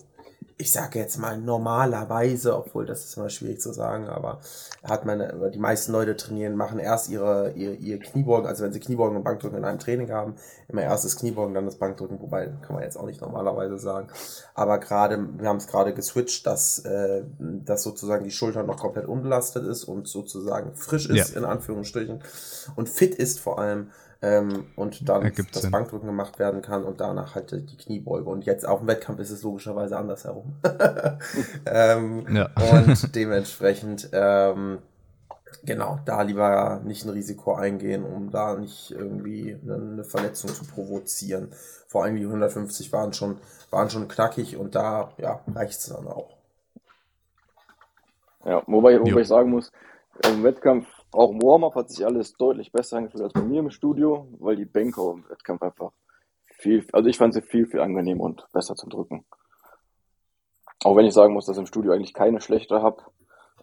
ich sage jetzt mal normalerweise, obwohl das ist immer schwierig zu sagen, aber hat man, die meisten Leute trainieren, machen erst ihre, ihr, ihr Kniebeugen, also wenn sie Kniebeugen und Bankdrücken in einem Training haben, immer erst das Kniebeugen, dann das Bankdrücken, wobei kann man jetzt auch nicht normalerweise sagen. Aber gerade, wir haben es gerade geswitcht, dass, äh, dass sozusagen die Schulter noch komplett unbelastet ist und sozusagen frisch ist, Ja. in Anführungsstrichen, und fit ist vor allem. Ähm, und dann Ergibt das Sinn. Bankdrücken gemacht werden kann und danach halt die Kniebeuge. Und jetzt auf dem Wettkampf ist es logischerweise andersherum. ähm, Ja. und dementsprechend ähm, Genau, da lieber nicht ein Risiko eingehen, um da nicht irgendwie eine Verletzung zu provozieren. Vor allem die 150 waren schon, waren schon knackig und da ja, reicht es dann auch. Ja, wobei, wobei ich sagen muss, im Wettkampf, auch im Warm-Up hat sich alles deutlich besser angefühlt als bei mir im Studio, weil die Bänke im Wettkampf einfach viel, also ich fand sie viel, viel angenehmer und besser zum Drücken. Auch wenn ich sagen muss, dass ich im Studio eigentlich keine schlechte habe,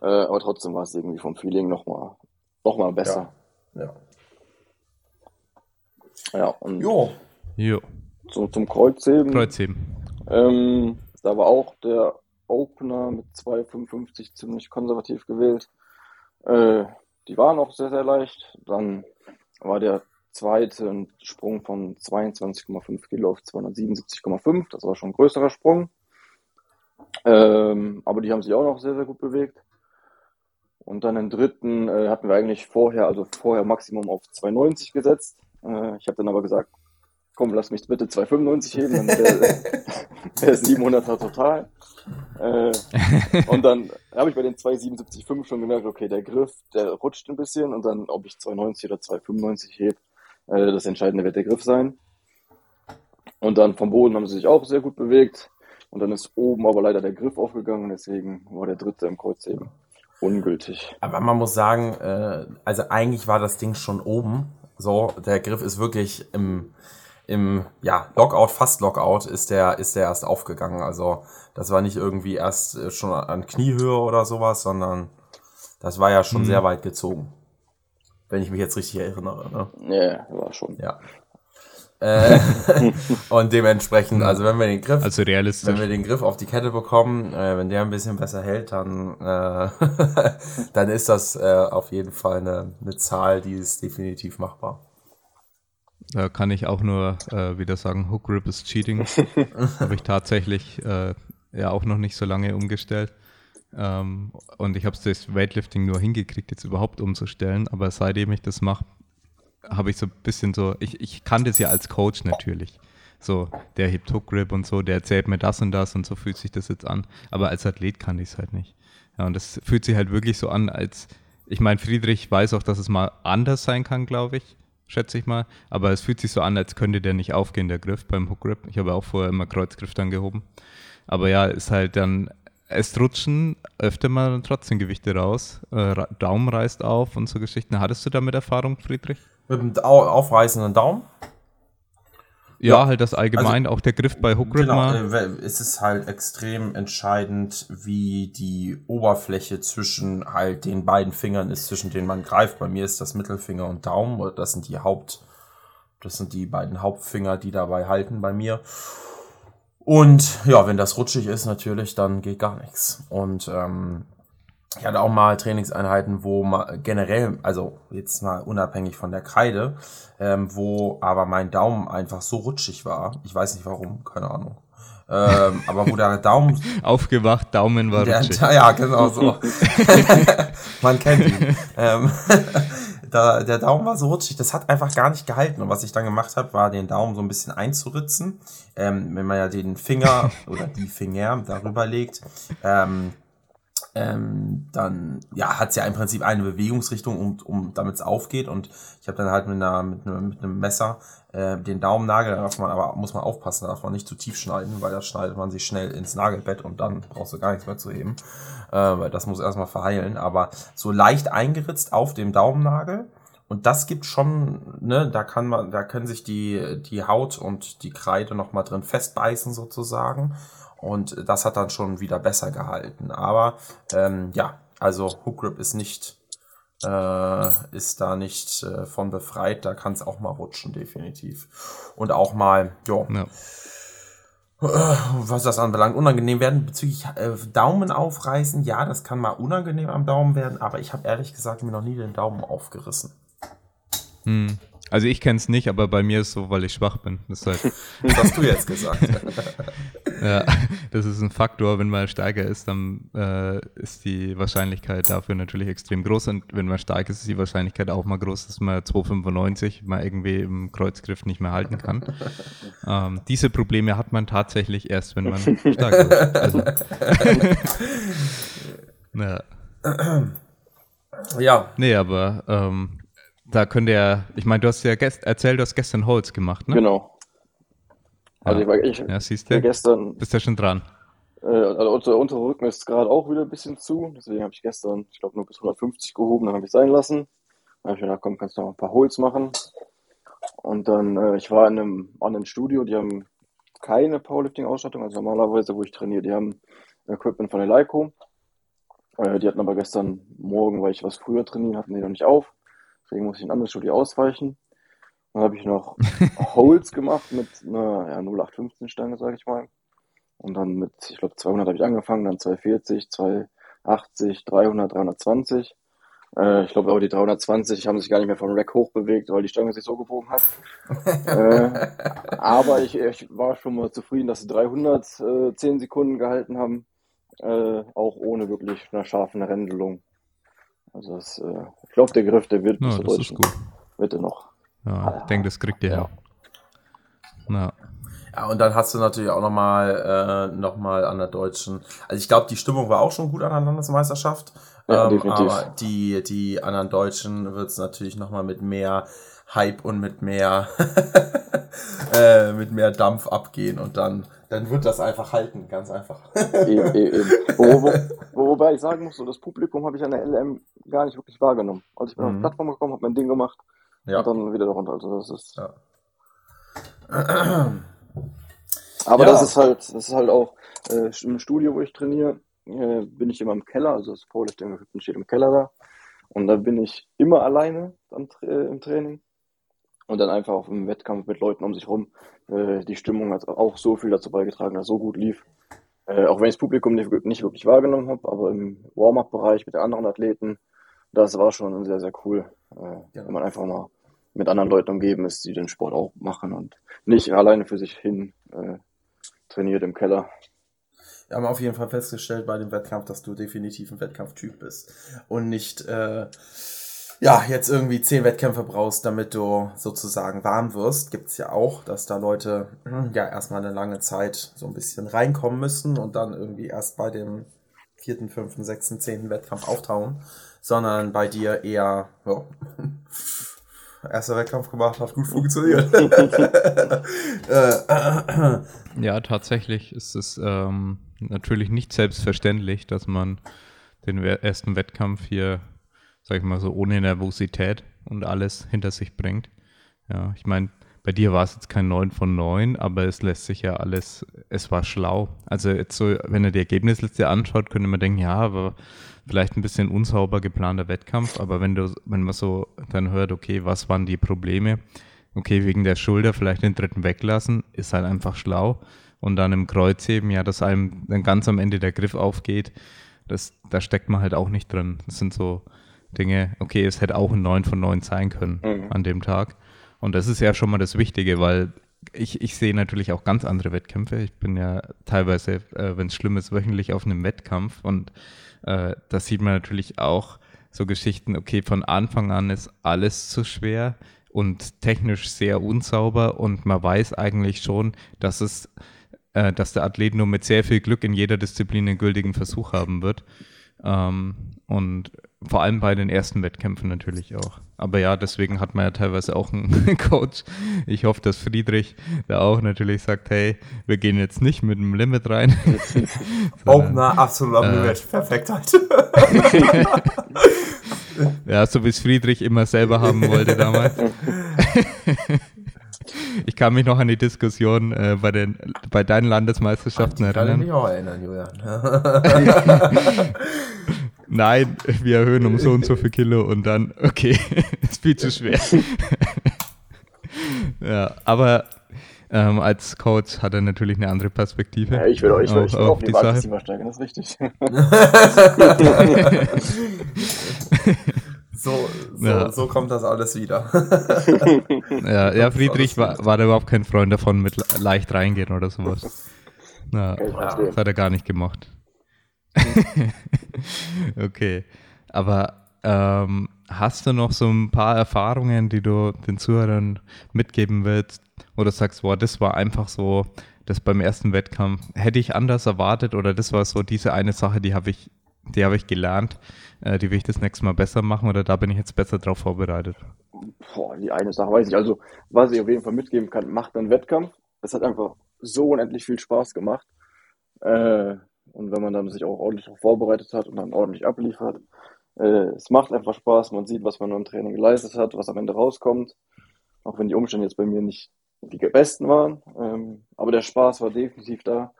äh, aber trotzdem war es irgendwie vom Feeling nochmal noch mal besser. Ja. Ja, und Jo, Jo, zum, zum Kreuzheben, Kreuzheben. ähm, da war auch der Opener mit 2,55 ziemlich konservativ gewählt. Äh, die waren auch sehr, sehr leicht. Dann war der zweite Sprung von 22,5 Kilo auf 277,5. Das war schon ein größerer Sprung. Ähm, aber die haben sich auch noch sehr, sehr gut bewegt. Und dann den dritten äh, hatten wir eigentlich vorher, also vorher Maximum auf 2,90 gesetzt. Äh, ich habe dann aber gesagt, komm, lass mich bitte 2,95 heben, dann wäre der 700er total. Äh, und dann habe ich bei den 2,77,5 schon gemerkt, okay, der Griff, der rutscht ein bisschen und dann, ob ich 2,90 oder 2,95 hebe, äh, das Entscheidende wird der Griff sein. Und dann vom Boden haben sie sich auch sehr gut bewegt. Und dann ist oben aber leider der Griff aufgegangen, deswegen war der dritte im Kreuzheben ungültig. aber man muss sagen, äh, also eigentlich war das Ding schon oben. So, der Griff ist wirklich im, im ja, Lockout, fast Lockout, ist der, ist der erst aufgegangen. Also das war nicht irgendwie erst äh, schon an Kniehöhe oder sowas, sondern das war ja schon Mhm. sehr weit gezogen. Wenn ich mich jetzt richtig erinnere. Ne? Ja, war schon. Ja. Äh, und dementsprechend, also wenn wir den Griff, Also realistisch. wenn wir den Griff auf die Kette bekommen, äh, wenn der ein bisschen besser hält, dann, äh, dann ist das äh, auf jeden Fall eine, eine Zahl, die ist definitiv machbar. Da kann ich auch nur äh, wieder sagen, Hook Grip ist Cheating. habe ich tatsächlich äh, ja auch noch nicht so lange umgestellt. Ähm, und ich habe das Weightlifting nur hingekriegt, jetzt überhaupt umzustellen. Aber seitdem ich das mache, habe ich so ein bisschen so, ich, ich kann das ja als Coach natürlich. So, der hebt Hook Grip und so, der erzählt mir das und das und so fühlt sich das jetzt an. Aber als Athlet kann ich es halt nicht. Ja, und das fühlt sich halt wirklich so an, als, ich meine, Friedrich weiß auch, dass es mal anders sein kann, glaube ich, schätze ich mal. Aber es fühlt sich so an, als könnte der nicht aufgehen, der Griff beim Hook Grip. Ich habe auch vorher immer Kreuzgriff dann gehoben. Aber ja, ist halt dann, es rutschen öfter mal trotzdem Gewichte raus. Äh, Daumen reißt auf und so Geschichten. Hattest du damit Erfahrung, Friedrich? Mit dem aufreißenden Daumen. Ja, Ja, halt das allgemein, auch der Griff bei Hook Genau, äh, es ist halt extrem entscheidend, wie die Oberfläche zwischen halt den beiden Fingern ist, zwischen denen man greift. Bei mir ist das Mittelfinger und Daumen, das sind die Haupt, das sind die beiden Hauptfinger, die dabei halten bei mir. Und ja, wenn das rutschig ist natürlich, dann geht gar nichts. Und ähm, ich hatte auch mal Trainingseinheiten, wo mal generell, also jetzt mal unabhängig von der Kreide, ähm, wo aber mein Daumen einfach so rutschig war. Ich weiß nicht warum, keine Ahnung. Ähm, aber wo der Daumen Aufgewacht, Daumen war der, rutschig. ja, genau so. Man kennt ihn. Ähm, da, der Daumen war so rutschig, das hat einfach gar nicht gehalten. Und was ich dann gemacht habe, war den Daumen so ein bisschen einzuritzen. Ähm, wenn man ja den Finger oder die Finger darüber legt, ähm, ähm, dann ja, hat's ja im Prinzip eine Bewegungsrichtung, um, um damit es aufgeht. Und ich habe dann halt mit, einer, mit, einem, mit einem Messer äh, den Daumennagel, da darf man aber muss man aufpassen, da darf man nicht zu tief schneiden, weil da schneidet man sich schnell ins Nagelbett und dann brauchst du gar nichts mehr zu heben. Äh, weil das muss erstmal verheilen. Aber so leicht eingeritzt auf dem Daumennagel. Und das gibt schon, ne, da kann man, da können sich die, die Haut und die Kreide noch mal drin festbeißen sozusagen. Und das hat dann schon wieder besser gehalten. Aber ähm, ja, also Hook Grip ist nicht, äh, ist da nicht äh, von befreit. Da kann es auch mal rutschen, definitiv. Und auch mal, ja, Ja. was das anbelangt, unangenehm werden bezüglich äh, Daumen aufreißen. Ja, das kann mal unangenehm am Daumen werden, aber ich habe ehrlich gesagt mir noch nie den Daumen aufgerissen. Hm. Also ich kenne es nicht, aber bei mir ist so, weil ich schwach bin. Das ist, halt, Das hast du jetzt gesagt. ja, das ist ein Faktor. Wenn man stärker ist, dann äh, ist die Wahrscheinlichkeit dafür natürlich extrem groß. Und wenn man stark ist, ist die Wahrscheinlichkeit auch mal groß, dass man 2,95 mal irgendwie im Kreuzgriff nicht mehr halten kann. ähm, diese Probleme hat man tatsächlich erst, wenn man stark wird. Also, ja. Ja, Nee, aber ähm, da könnte ja, ich meine, du hast ja gest erzählt, du hast gestern Holz gemacht, ne? Genau. Also Ja. ich war ich, Ja, siehst du, gestern, bist ja schon dran. äh, also unser untere Rücken ist gerade auch wieder ein bisschen zu, deswegen habe ich gestern, ich glaube, nur bis 150 gehoben, dann habe ich sein lassen. Dann habe ich gedacht, komm, kannst du noch ein paar Holz machen. Und dann, äh, ich war in einem anderen Studio, die haben keine Powerlifting-Ausstattung, also normalerweise, wo ich trainiere, die haben Equipment von der Leico. Äh, die hatten aber gestern Morgen, weil ich was früher trainieren, hatten die noch nicht auf. Deswegen muss ich in ein anderes Studio ausweichen. Dann habe ich noch Holz gemacht mit einer ja, 0815 Stange, sage ich mal. Und dann mit, ich glaube, 200 habe ich angefangen, dann 240, 280, 300, 320. Äh, ich glaube aber die 320 haben sich gar nicht mehr vom Rack hochbewegt, weil die Stange sich so gebogen hat. äh, aber ich, ich war schon mal zufrieden, dass sie 300 äh, 10 Sekunden gehalten haben, äh, auch ohne wirklich eine scharfe Rändelung. Also das, äh, ich glaube, der Griff, der wird zur das ist deutschen gut. Mitte noch. Ja, ich denke, das kriegt ihr Ja. ja. Ja. Ja, und dann hast du natürlich auch nochmal äh, noch mal an der deutschen. Also ich glaube, die Stimmung war auch schon gut an der Landesmeisterschaft. Ja, ähm, aber die, die anderen Deutschen wird es natürlich nochmal mit mehr Hype und mit mehr äh, mit mehr Dampf abgehen und dann, dann wird das einfach halten, ganz einfach. Eben, eben. Wo, wo, wo, wobei ich sagen muss, so das Publikum habe ich an der LM gar nicht wirklich wahrgenommen. Also ich bin auf Mhm. die Plattform gekommen, habe mein Ding gemacht ja. und dann wieder darunter. Also das ist. Ja. Aber Ja. das ist halt, das ist halt auch äh, im Studio, wo ich trainiere, äh, bin ich immer im Keller. Also das Powerlifting steht im Keller da. Und da bin ich immer alleine am, äh, im Training. Und dann einfach auf dem Wettkampf mit Leuten um sich rum. Äh, die Stimmung hat auch so viel dazu beigetragen, dass es so gut lief. Äh, auch wenn ich das Publikum nicht, nicht wirklich wahrgenommen habe, aber im Warm-up-Bereich mit den anderen Athleten, das war schon sehr, sehr cool. Äh, Wenn man einfach mal mit anderen Leuten umgeben ist, die den Sport auch machen und nicht alleine für sich hin äh, trainiert im Keller. Wir haben auf jeden Fall festgestellt bei dem Wettkampf, dass du definitiv ein Wettkampftyp bist und nicht äh, ja jetzt irgendwie zehn Wettkämpfe brauchst, damit du sozusagen warm wirst. Gibt's ja auch, dass da Leute hm, ja erstmal eine lange Zeit so ein bisschen reinkommen müssen und dann irgendwie erst bei dem vierten, fünften, sechsten, zehnten Wettkampf auftauchen, sondern bei dir eher ja, erster Wettkampf gemacht, hat gut funktioniert. äh, Ja, tatsächlich ist es ähm, natürlich nicht selbstverständlich, dass man den ersten Wettkampf hier, sag ich mal so, ohne Nervosität und alles hinter sich bringt. Ja, ich meine, bei dir war es jetzt kein 9 von 9, aber es lässt sich ja alles, es war schlau. Also jetzt so, wenn er die Ergebnisliste anschaut, könnte man denken, ja, aber vielleicht ein bisschen unsauber geplanter Wettkampf, aber wenn du, wenn man so dann hört, okay, was waren die Probleme? Okay, wegen der Schulter vielleicht den dritten weglassen, ist halt einfach schlau. Und dann im Kreuzheben, ja, dass einem dann ganz am Ende der Griff aufgeht, das, da steckt man halt auch nicht drin. Das sind so Dinge, okay, es hätte auch ein 9 von 9 sein können Mhm. an dem Tag. Und das ist ja schon mal das Wichtige, weil ich, ich sehe natürlich auch ganz andere Wettkämpfe. Ich bin ja teilweise, äh, wenn es schlimm ist, wöchentlich auf einem Wettkampf und äh, da sieht man natürlich auch so Geschichten, okay, von Anfang an ist alles zu schwer und technisch sehr unsauber und man weiß eigentlich schon, dass es, äh, dass der Athlet nur mit sehr viel Glück in jeder Disziplin einen gültigen Versuch haben wird. Ähm, und vor allem bei den ersten Wettkämpfen natürlich auch. Aber ja, deswegen hat man ja teilweise auch einen Coach. Ich hoffe, dass Friedrich da auch natürlich sagt, hey, wir gehen jetzt nicht mit dem Limit rein. Opener, absolut am Äh. Limit. Perfekt halt. Ja, so wie es Friedrich immer selber haben wollte damals. Ich kann mich noch an die Diskussion äh, bei, den, bei deinen Landesmeisterschaften Die kann ich erinnern. mich auch erinnern, Julian. Nein, wir erhöhen um so und so viel Kilo und dann, okay, ist viel zu schwer. ja, aber ähm, als Coach hat er natürlich eine andere Perspektive. Ja, ich will euch, will, ich will auf, auch auf die die Basis Sache. immer steigern, das ist richtig. So, so, Ja. so kommt das alles wieder. Ja, ja Friedrich war, war da überhaupt kein Freund davon, mit le- leicht reingehen oder sowas. Ja, das hat er gar nicht gemacht. okay, aber ähm, hast du noch so ein paar Erfahrungen, die du den Zuhörern mitgeben willst, du sagst, boah, das war einfach so, das beim ersten Wettkampf hätte ich anders erwartet oder das war so diese eine Sache, die habe ich, die habe ich gelernt, äh, die will ich das nächste Mal besser machen oder da bin ich jetzt besser drauf vorbereitet? Boah, die eine Sache weiß ich. Also, was ich auf jeden Fall mitgeben kann, macht einen Wettkampf. Das hat einfach so unendlich viel Spaß gemacht. Äh, und wenn man dann sich auch ordentlich vorbereitet hat und dann ordentlich abliefert, äh, es macht einfach Spaß. Man sieht, was man im Training geleistet hat, was am Ende rauskommt. Auch wenn die Umstände jetzt bei mir nicht die besten waren. Ähm, aber der Spaß war definitiv da.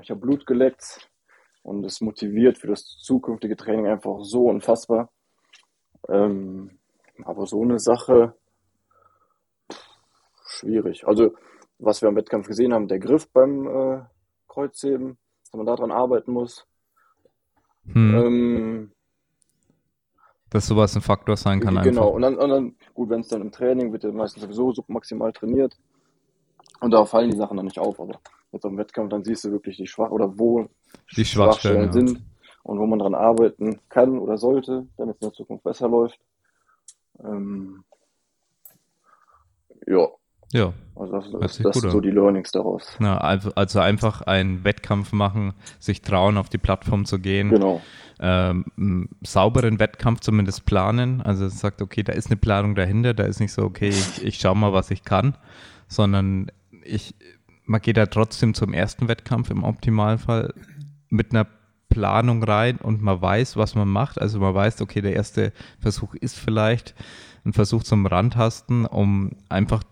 Ich habe Blut geleckt und es motiviert für das zukünftige Training einfach so unfassbar. Ähm, aber so eine Sache, schwierig. Also, was wir am Wettkampf gesehen haben, der Griff beim äh, Kreuzheben, dass man daran arbeiten muss. Hm. Ähm, dass sowas ein Faktor sein kann genau, einfach. und dann, und dann gut, wenn es dann im Training wird ja meistens sowieso so maximal trainiert. Und da fallen die Sachen dann nicht auf, aber jetzt am Wettkampf, dann siehst du wirklich die Schwach oder wo Die Schwachstellen, ja. sind und wo man dran arbeiten kann oder sollte, damit es in der Zukunft besser läuft. Ähm, ja, Ja, also das, das, das sind so die Learnings daraus. na, also also einfach einen Wettkampf machen, sich trauen, auf die Plattform zu gehen, Genau. ähm, sauberen Wettkampf zumindest planen. Also es sagt, okay, da ist eine Planung dahinter, da ist nicht so, okay, ich, ich schau mal, was ich kann, sondern ich, man geht da trotzdem zum ersten Wettkampf im Optimalfall mit einer Planung rein und man weiß, was man macht. Also man weiß, okay, der erste Versuch ist vielleicht ein Versuch zum Randtasten, um einfach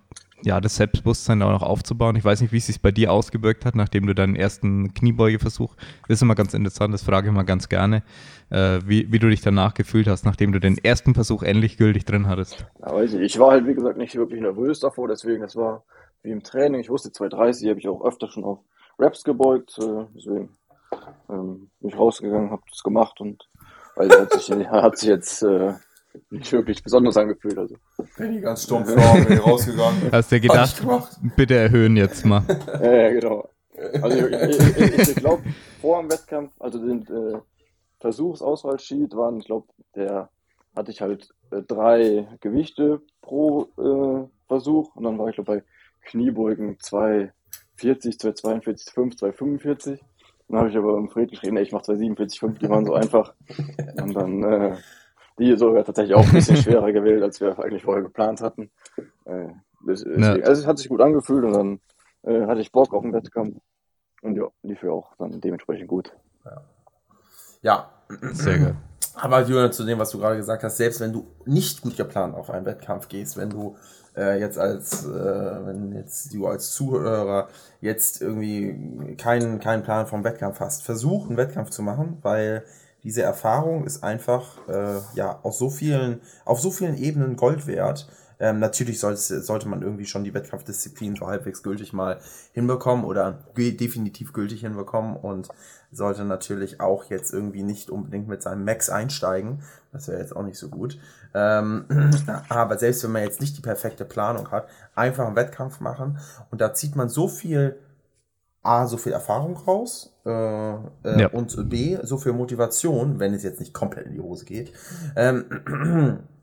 ja, das Selbstbewusstsein auch noch aufzubauen. Ich weiß nicht, wie es sich bei dir ausgewirkt hat, nachdem du deinen ersten Kniebeugeversuch, das ist immer ganz interessant, das frage ich mal ganz gerne, äh, wie, wie du dich danach gefühlt hast, nachdem du den ersten Versuch endlich gültig drin hattest. Ja, weiß ich. Ich war halt, wie gesagt, nicht wirklich nervös davor, deswegen, das war wie im Training. Ich wusste, 230 habe ich auch öfter schon auf Raps gebeugt, äh, deswegen ähm, bin ich rausgegangen, habe das gemacht und weil hat sich, hat sich jetzt äh, nicht wirklich besonders angefühlt. Also. Benny ganz stumpf vor, bin rausgegangen. Hast du dir gedacht, ich bitte erhöhen jetzt mal. Ja, ja, genau. Also ich, ich, ich, ich glaube, vor dem Wettkampf, also den äh, Versuchsauswahlsheet waren, ich glaube, der hatte ich halt äh, drei Gewichte pro äh, Versuch und dann war ich glaube bei Kniebeugen 240, 242, 5, 245. Dann habe ich aber im Fred geschrieben, ey, ich mache 247, 5, die waren so einfach. Und dann äh, die sogar tatsächlich auch ein bisschen schwerer gewählt, als wir eigentlich vorher geplant hatten. Äh, das, deswegen, Also es hat sich gut angefühlt und dann äh, hatte ich Bock auf den Wettkampf. Und ja, lief ja auch dann dementsprechend gut. Ja, Sehr geil. Aber Julian, zu dem, was du gerade gesagt hast, selbst wenn du nicht gut geplant auf einen Wettkampf gehst, wenn du äh, jetzt als, äh, wenn jetzt du als Zuhörer jetzt irgendwie keinen, keinen Plan vom Wettkampf hast, versuch einen Wettkampf zu machen, weil diese Erfahrung ist einfach äh, ja aus so vielen, auf so vielen Ebenen Gold wert. Ähm, natürlich sollte, sollte man irgendwie schon die Wettkampfdisziplin so halbwegs gültig mal hinbekommen oder definitiv gültig hinbekommen und sollte natürlich auch jetzt irgendwie nicht unbedingt mit seinem Max einsteigen. Das wäre jetzt auch nicht so gut. Ähm, aber selbst wenn man jetzt nicht die perfekte Planung hat, einfach einen Wettkampf machen und da zieht man so viel A, so viel Erfahrung raus äh, äh, Ja. und B, so viel Motivation, wenn es jetzt nicht komplett in die Hose geht. Ähm,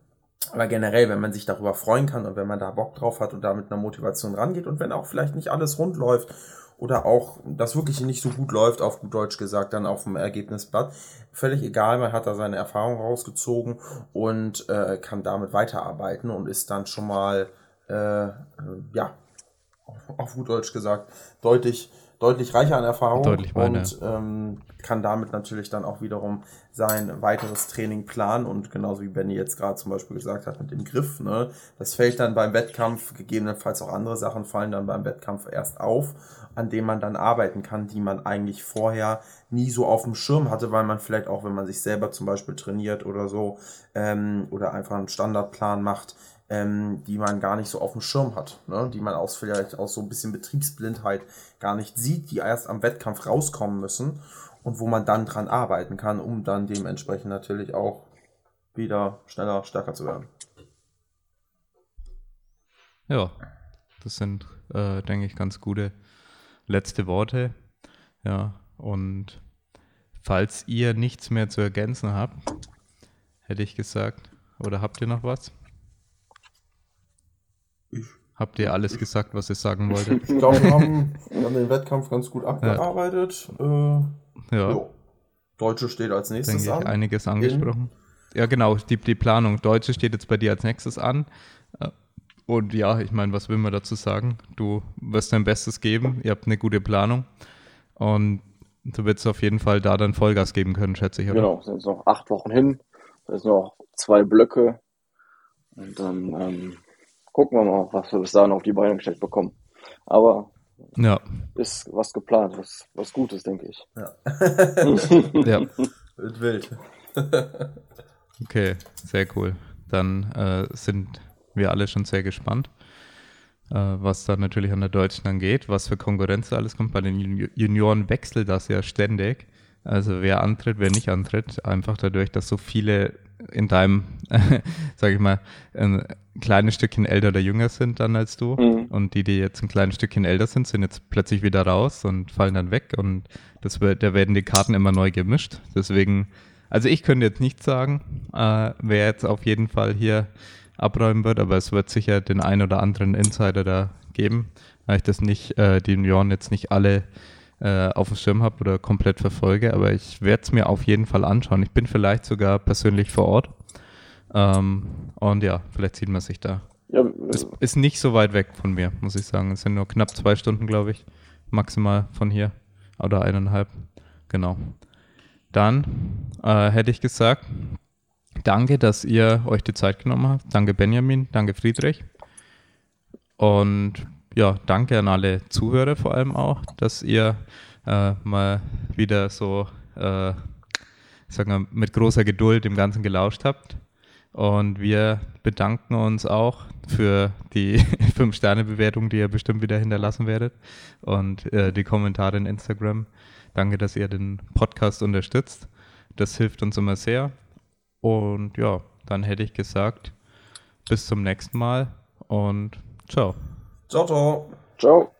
aber generell, wenn man sich darüber freuen kann und wenn man da Bock drauf hat und da mit einer Motivation rangeht und wenn auch vielleicht nicht alles rund läuft oder auch das wirklich nicht so gut läuft, auf gut Deutsch gesagt, dann auf dem Ergebnisblatt, völlig egal, man hat da seine Erfahrung rausgezogen und äh, kann damit weiterarbeiten und ist dann schon mal, äh, ja, auf gut Deutsch gesagt, deutlich, deutlich reicher an Erfahrung Deutlich weiter. und ähm, kann damit natürlich dann auch wiederum sein weiteres Training planen und genauso wie Benny jetzt gerade zum Beispiel gesagt hat mit dem Griff, ne, das fällt dann beim Wettkampf, gegebenenfalls auch andere Sachen fallen dann beim Wettkampf erst auf, an dem man dann arbeiten kann, die man eigentlich vorher nie so auf dem Schirm hatte, weil man vielleicht auch, wenn man sich selber zum Beispiel trainiert oder so, ähm, oder einfach einen Standardplan macht, ähm, die man gar nicht so auf dem Schirm hat, ne? die man aus vielleicht aus so ein bisschen Betriebsblindheit gar nicht sieht, die erst am Wettkampf rauskommen müssen und wo man dann dran arbeiten kann, um dann dementsprechend natürlich auch wieder schneller, stärker zu werden. Ja, das sind, äh, denke ich, ganz gute letzte Worte. Ja, und falls ihr nichts mehr zu ergänzen habt, hätte ich gesagt, oder habt ihr noch was? Habt ihr alles gesagt, was ihr sagen wolltet? Ich glaube, wir haben, wir haben den Wettkampf ganz gut abgearbeitet. Äh, Ja. Deutsche steht als nächstes denke ich, an. einiges angesprochen. Ja, genau, die, die Planung. Deutsche steht jetzt bei dir als nächstes an. Äh, Und ja, ich meine, was will man dazu sagen? Du wirst dein Bestes geben, ihr habt eine gute Planung und du wirst auf jeden Fall da dann Vollgas geben können, schätze ich, oder? Genau, sind jetzt noch acht Wochen hin. Da ist noch zwei Blöcke. Und dann ähm, gucken wir mal, was wir bis dahin auf die Beine gestellt bekommen. Aber Ja, ist was geplant, was, was Gutes, denke ich. ja. Wild, wild. Okay, sehr cool. Dann äh, sind wir alle schon sehr gespannt, äh, was da natürlich an der Deutschen angeht, was für Konkurrenz da alles kommt. Bei den Juni- Junioren wechselt das ja ständig. Also wer antritt, wer nicht antritt, einfach dadurch, dass so viele in deinem, sage ich mal, ein kleines Stückchen älter oder jünger sind dann als du. Mhm. Und die, die jetzt ein kleines Stückchen älter sind, sind jetzt plötzlich wieder raus und fallen dann weg. Und das wird, da werden die Karten immer neu gemischt. Deswegen, also ich könnte jetzt nicht sagen, äh, wer jetzt auf jeden Fall hier abräumen wird, aber es wird sicher den ein oder anderen Insider da geben, weil ich das nicht, äh, die Junioren jetzt nicht alle äh, auf dem Schirm habe oder komplett verfolge, aber ich werde es mir auf jeden Fall anschauen. Ich bin vielleicht sogar persönlich vor Ort. Ähm, und ja, vielleicht sieht man sich da. Ja, Es ist nicht so weit weg von mir, muss ich sagen. Es sind nur knapp zwei Stunden, glaube ich, maximal von hier. Oder eineinhalb. Genau. Dann äh, hätte ich gesagt, danke, dass ihr euch die Zeit genommen habt. Danke Benjamin, danke Friedrich. Und ja, danke an alle Zuhörer vor allem auch, dass ihr äh, mal wieder so, äh, sagen wir, mit großer Geduld dem Ganzen gelauscht habt. Und wir bedanken uns auch für die 5-Sterne-Bewertung, die ihr bestimmt wieder hinterlassen werdet. Und äh, die Kommentare in Instagram. Danke, dass ihr den Podcast unterstützt. Das hilft uns immer sehr. Und ja, dann hätte ich gesagt, bis zum nächsten Mal und ciao. Ciao, ciao. ciao.